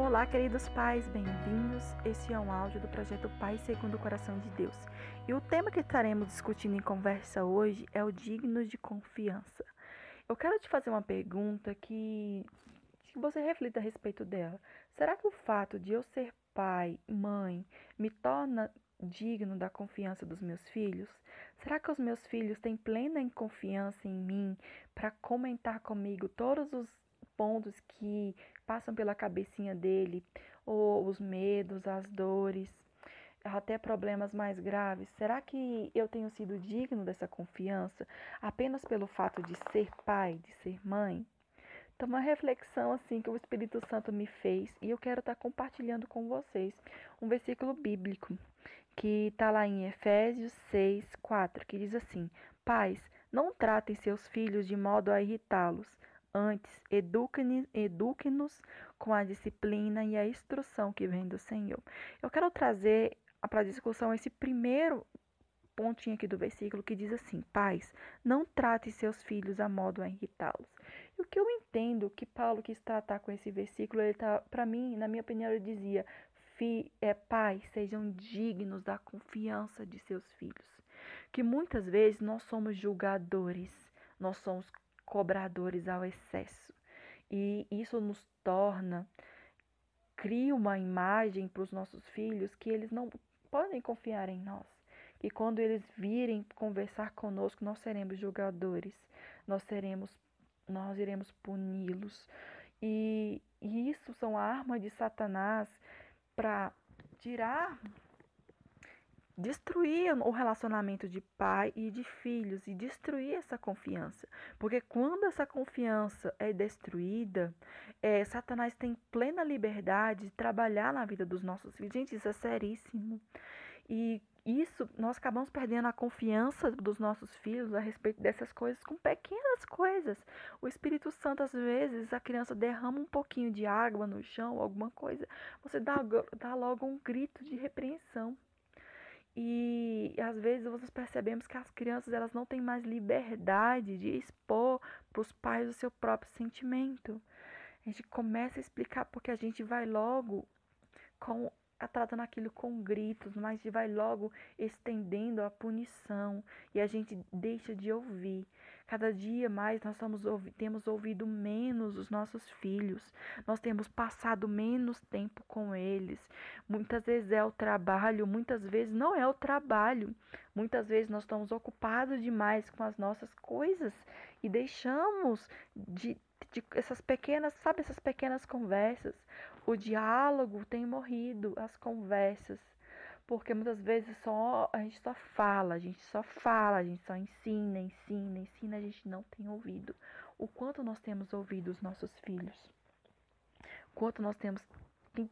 Olá, queridos pais, bem-vindos. Este é um áudio do projeto Pai Segundo o Coração de Deus. E o tema que estaremos discutindo em conversa hoje é o digno de confiança. Eu quero te fazer uma pergunta que, que você reflita a respeito dela. Será que o fato de eu ser pai, mãe, me torna digno da confiança dos meus filhos? Será que os meus filhos têm plena confiança em mim para comentar comigo todos os pontos que passam pela cabecinha dele, ou os medos, as dores, até problemas mais graves. Será que eu tenho sido digno dessa confiança apenas pelo fato de ser pai, de ser mãe? Então, uma reflexão assim que o Espírito Santo me fez e eu quero estar compartilhando com vocês um versículo bíblico que está lá em Efésios 6, 4, que diz assim: Pais, não tratem seus filhos de modo a irritá-los, Antes, eduque-nos com a disciplina e a instrução que vem do Senhor. Eu quero trazer para a discussão esse primeiro pontinho aqui do versículo que diz assim: Pais, não trate seus filhos a modo a irritá-los. E o que eu entendo que Paulo quis tratar com esse versículo, ele tá, para mim, na minha opinião, ele dizia: Fi, é, pais, sejam dignos da confiança de seus filhos. Que muitas vezes nós somos julgadores, nós somos cobradores ao excesso. E isso nos torna, cria uma imagem para os nossos filhos que eles não podem confiar em nós. Que quando eles virem conversar conosco, nós seremos julgadores, nós seremos, nós iremos puni-los. E, e isso são armas de Satanás para tirar destruir o relacionamento de pai e de filhos e destruir essa confiança. Porque quando essa confiança é destruída, é, Satanás tem plena liberdade de trabalhar na vida dos nossos filhos. Gente, isso é seríssimo. E isso, nós acabamos perdendo a confiança dos nossos filhos a respeito dessas coisas com pequenas coisas. O Espírito Santo, às vezes, a criança derrama um pouquinho de água no chão, alguma coisa, você dá, dá logo um grito de repreensão. E às vezes nós percebemos que as crianças elas não têm mais liberdade de expor para os pais o seu próprio sentimento. A gente começa a explicar porque a gente vai logo com tratando aquilo com gritos, mas vai logo estendendo a punição e a gente deixa de ouvir. Cada dia mais nós temos ouvido menos os nossos filhos, nós temos passado menos tempo com eles. Muitas vezes é o trabalho, muitas vezes não é o trabalho. Muitas vezes nós estamos ocupados demais com as nossas coisas e deixamos de de essas pequenas, sabe, essas pequenas conversas. O diálogo tem morrido, as conversas. Porque muitas vezes só a gente só fala, a gente só fala, a gente só ensina, ensina, ensina, a gente não tem ouvido. O quanto nós temos ouvido os nossos filhos? Quanto nós temos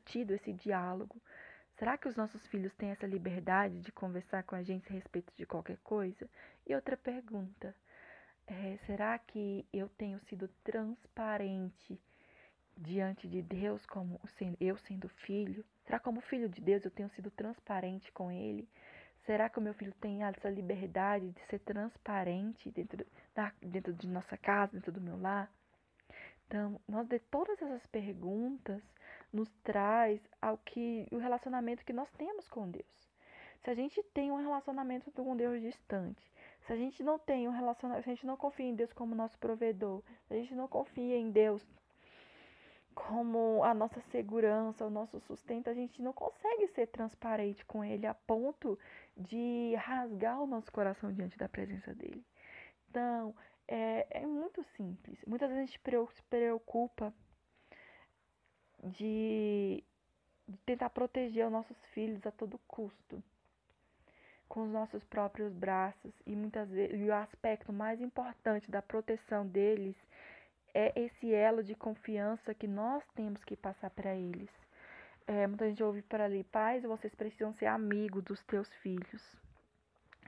tido esse diálogo? Será que os nossos filhos têm essa liberdade de conversar com a gente a respeito de qualquer coisa? E outra pergunta: é, será que eu tenho sido transparente diante de Deus como eu sendo filho? Será que como filho de Deus eu tenho sido transparente com Ele? Será que o meu filho tem essa liberdade de ser transparente dentro, da, dentro de nossa casa, dentro do meu lar? Então, nós de todas essas perguntas nos traz ao que o relacionamento que nós temos com Deus. Se a gente tem um relacionamento com Deus distante, se a gente não tem um relacionamento, se a gente não confia em Deus como nosso provedor, se a gente não confia em Deus como a nossa segurança, o nosso sustento, a gente não consegue ser transparente com Ele a ponto de rasgar o nosso coração diante da presença dele. Então, é, é muito simples. Muitas vezes a gente se preocupa de, de tentar proteger os nossos filhos a todo custo com os nossos próprios braços e muitas vezes e o aspecto mais importante da proteção deles é esse elo de confiança que nós temos que passar para eles. É, muita gente ouve para ali, pais, vocês precisam ser amigos dos teus filhos.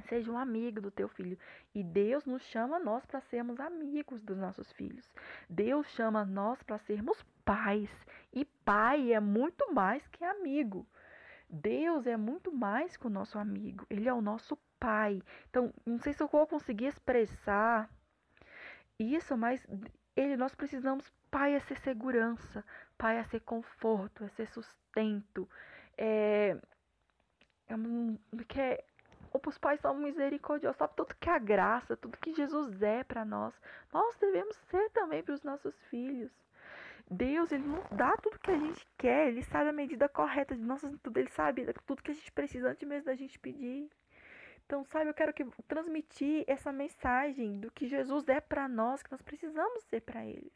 Seja um amigo do teu filho. E Deus nos chama nós para sermos amigos dos nossos filhos. Deus chama nós para sermos pais. E pai é muito mais que amigo. Deus é muito mais que o nosso amigo, ele é o nosso pai. Então, não sei se eu vou conseguir expressar isso, mas Ele, nós precisamos, Pai, é ser segurança, Pai, é ser conforto, é ser sustento, é, é que é, os pais são misericordiosos, sabe tudo que é a graça, tudo que Jesus é para nós, nós devemos ser também para os nossos filhos. Deus, ele nos dá tudo que a gente quer, ele sabe a medida correta de nossas tudo, ele sabe tudo que a gente precisa antes mesmo da gente pedir. Então, sabe, eu quero que transmitir essa mensagem do que Jesus é para nós, que nós precisamos ser para eles.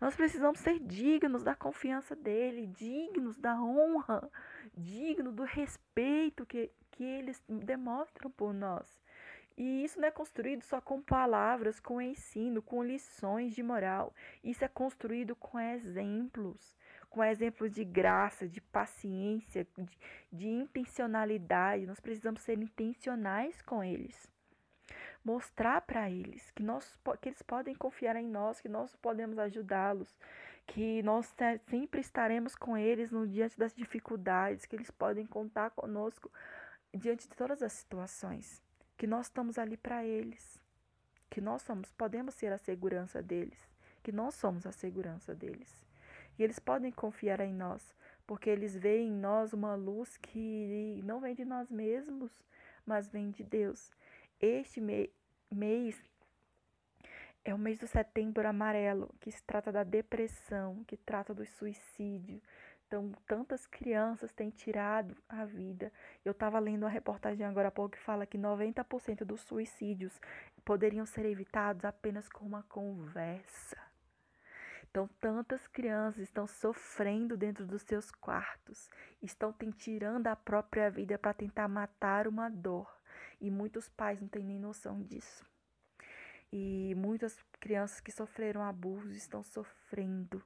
Nós precisamos ser dignos da confiança dele, dignos da honra, dignos do respeito que, que eles demonstram por nós. E isso não é construído só com palavras, com ensino, com lições de moral. Isso é construído com exemplos, com exemplos de graça, de paciência, de, de intencionalidade. Nós precisamos ser intencionais com eles. Mostrar para eles que, nós, que eles podem confiar em nós, que nós podemos ajudá-los, que nós sempre estaremos com eles no diante das dificuldades, que eles podem contar conosco diante de todas as situações que nós estamos ali para eles, que nós somos, podemos ser a segurança deles, que nós somos a segurança deles. E eles podem confiar em nós, porque eles veem em nós uma luz que não vem de nós mesmos, mas vem de Deus. Este mês é o mês do setembro amarelo, que se trata da depressão, que trata do suicídio, então, tantas crianças têm tirado a vida. Eu estava lendo uma reportagem agora há pouco que fala que 90% dos suicídios poderiam ser evitados apenas com uma conversa. Então, tantas crianças estão sofrendo dentro dos seus quartos, estão tirando a própria vida para tentar matar uma dor. E muitos pais não têm nem noção disso. E muitas crianças que sofreram abuso estão sofrendo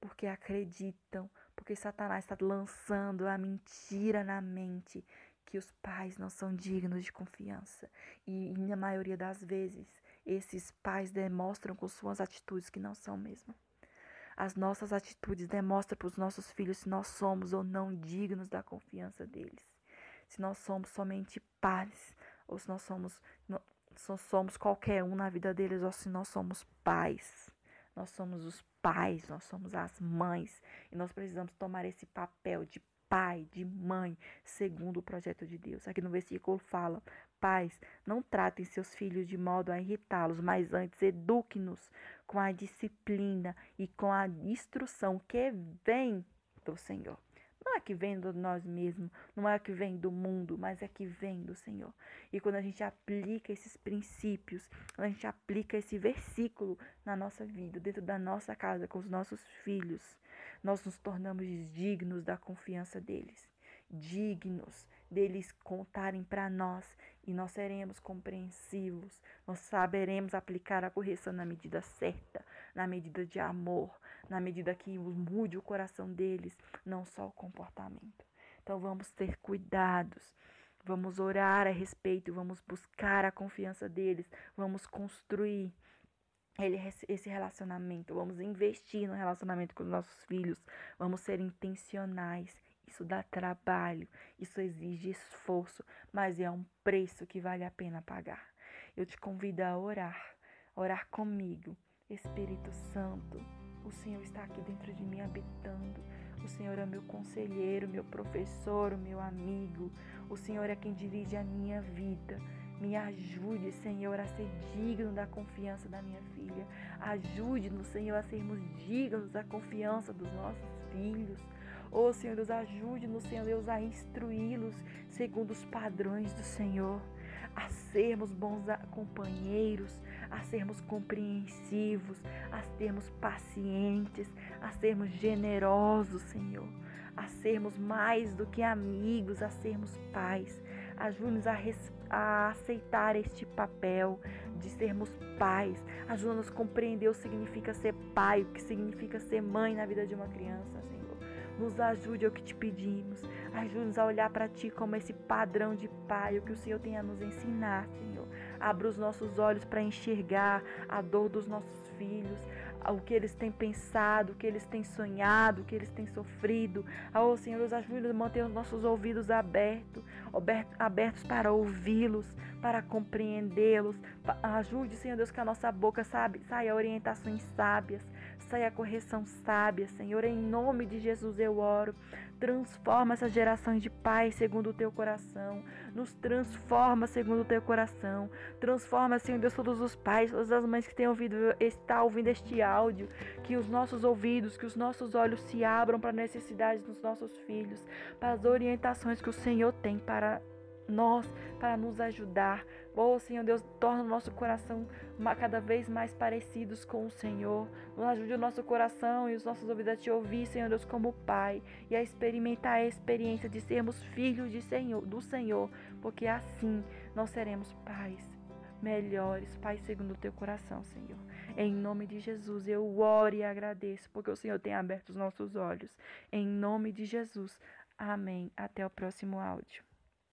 porque acreditam porque Satanás está lançando a mentira na mente que os pais não são dignos de confiança. E na maioria das vezes, esses pais demonstram com suas atitudes que não são mesmo. As nossas atitudes demonstram para os nossos filhos se nós somos ou não dignos da confiança deles. Se nós somos somente pais, ou se nós somos, não, somos qualquer um na vida deles, ou se nós somos pais. Nós somos os pais, nós somos as mães e nós precisamos tomar esse papel de pai, de mãe, segundo o projeto de Deus. Aqui no versículo fala: Pais, não tratem seus filhos de modo a irritá-los, mas antes eduque-nos com a disciplina e com a instrução que vem do Senhor. Não é que vem de nós mesmos, não é que vem do mundo, mas é que vem do Senhor. E quando a gente aplica esses princípios, quando a gente aplica esse versículo na nossa vida, dentro da nossa casa, com os nossos filhos, nós nos tornamos dignos da confiança deles, dignos deles contarem para nós e nós seremos compreensivos, nós saberemos aplicar a correção na medida certa, na medida de amor, na medida que mude o coração deles, não só o comportamento. Então vamos ter cuidados, vamos orar a respeito, vamos buscar a confiança deles, vamos construir esse relacionamento, vamos investir no relacionamento com os nossos filhos, vamos ser intencionais. Isso dá trabalho, isso exige esforço, mas é um preço que vale a pena pagar. Eu te convido a orar, orar comigo, Espírito Santo. O Senhor está aqui dentro de mim habitando. O Senhor é meu conselheiro, meu professor, meu amigo. O Senhor é quem dirige a minha vida. Me ajude, Senhor, a ser digno da confiança da minha filha. Ajude-nos, Senhor, a sermos dignos da confiança dos nossos filhos. Oh, Senhor Deus, ajude-nos, Senhor Deus, a instruí-los segundo os padrões do Senhor, a sermos bons companheiros, a sermos compreensivos, a sermos pacientes, a sermos generosos, Senhor, a sermos mais do que amigos, a sermos pais. Ajude-nos a, a, aceitar este papel de sermos pais. Ajuda-nos a compreender o que significa ser pai, o que significa ser mãe na vida de uma criança, Senhor. Nos ajude, é o que te pedimos. Ajude-nos a olhar para Ti como esse padrão de Pai, o que o Senhor tem a nos ensinar, Senhor. Abra os nossos olhos para enxergar a dor dos nossos filhos. o que eles têm pensado, o que eles têm sonhado, o que eles têm sofrido. Oh, Senhor, nos ajude a manter os nossos ouvidos abertos, abertos para ouvi-los, para compreendê-los. Ajude, Senhor Deus, que a nossa boca sabe, saia orientações sábias, saia correção sábia, Senhor. Em nome de Jesus eu oro. Transforma essa geração de pais segundo o teu coração. Nos transforma segundo o teu coração. Transforma, Senhor Deus, todos os pais, todas as mães que têm ouvido, está ouvindo este áudio. Que os nossos ouvidos, que os nossos olhos se abram para a necessidade dos nossos filhos, para as orientações que o Senhor tem para nós, para nos ajudar. Oh, Senhor Deus, torna o nosso coração cada vez mais parecidos com o Senhor. Nos ajude o nosso coração e os nossos ouvidos a te ouvir, Senhor Deus, como Pai, e a experimentar a experiência de sermos filhos de Senhor, do Senhor, porque assim nós seremos pais melhores, Pai, segundo o teu coração, Senhor. Em nome de Jesus, eu oro e agradeço, porque o Senhor tem aberto os nossos olhos. Em nome de Jesus. Amém. Até o próximo áudio.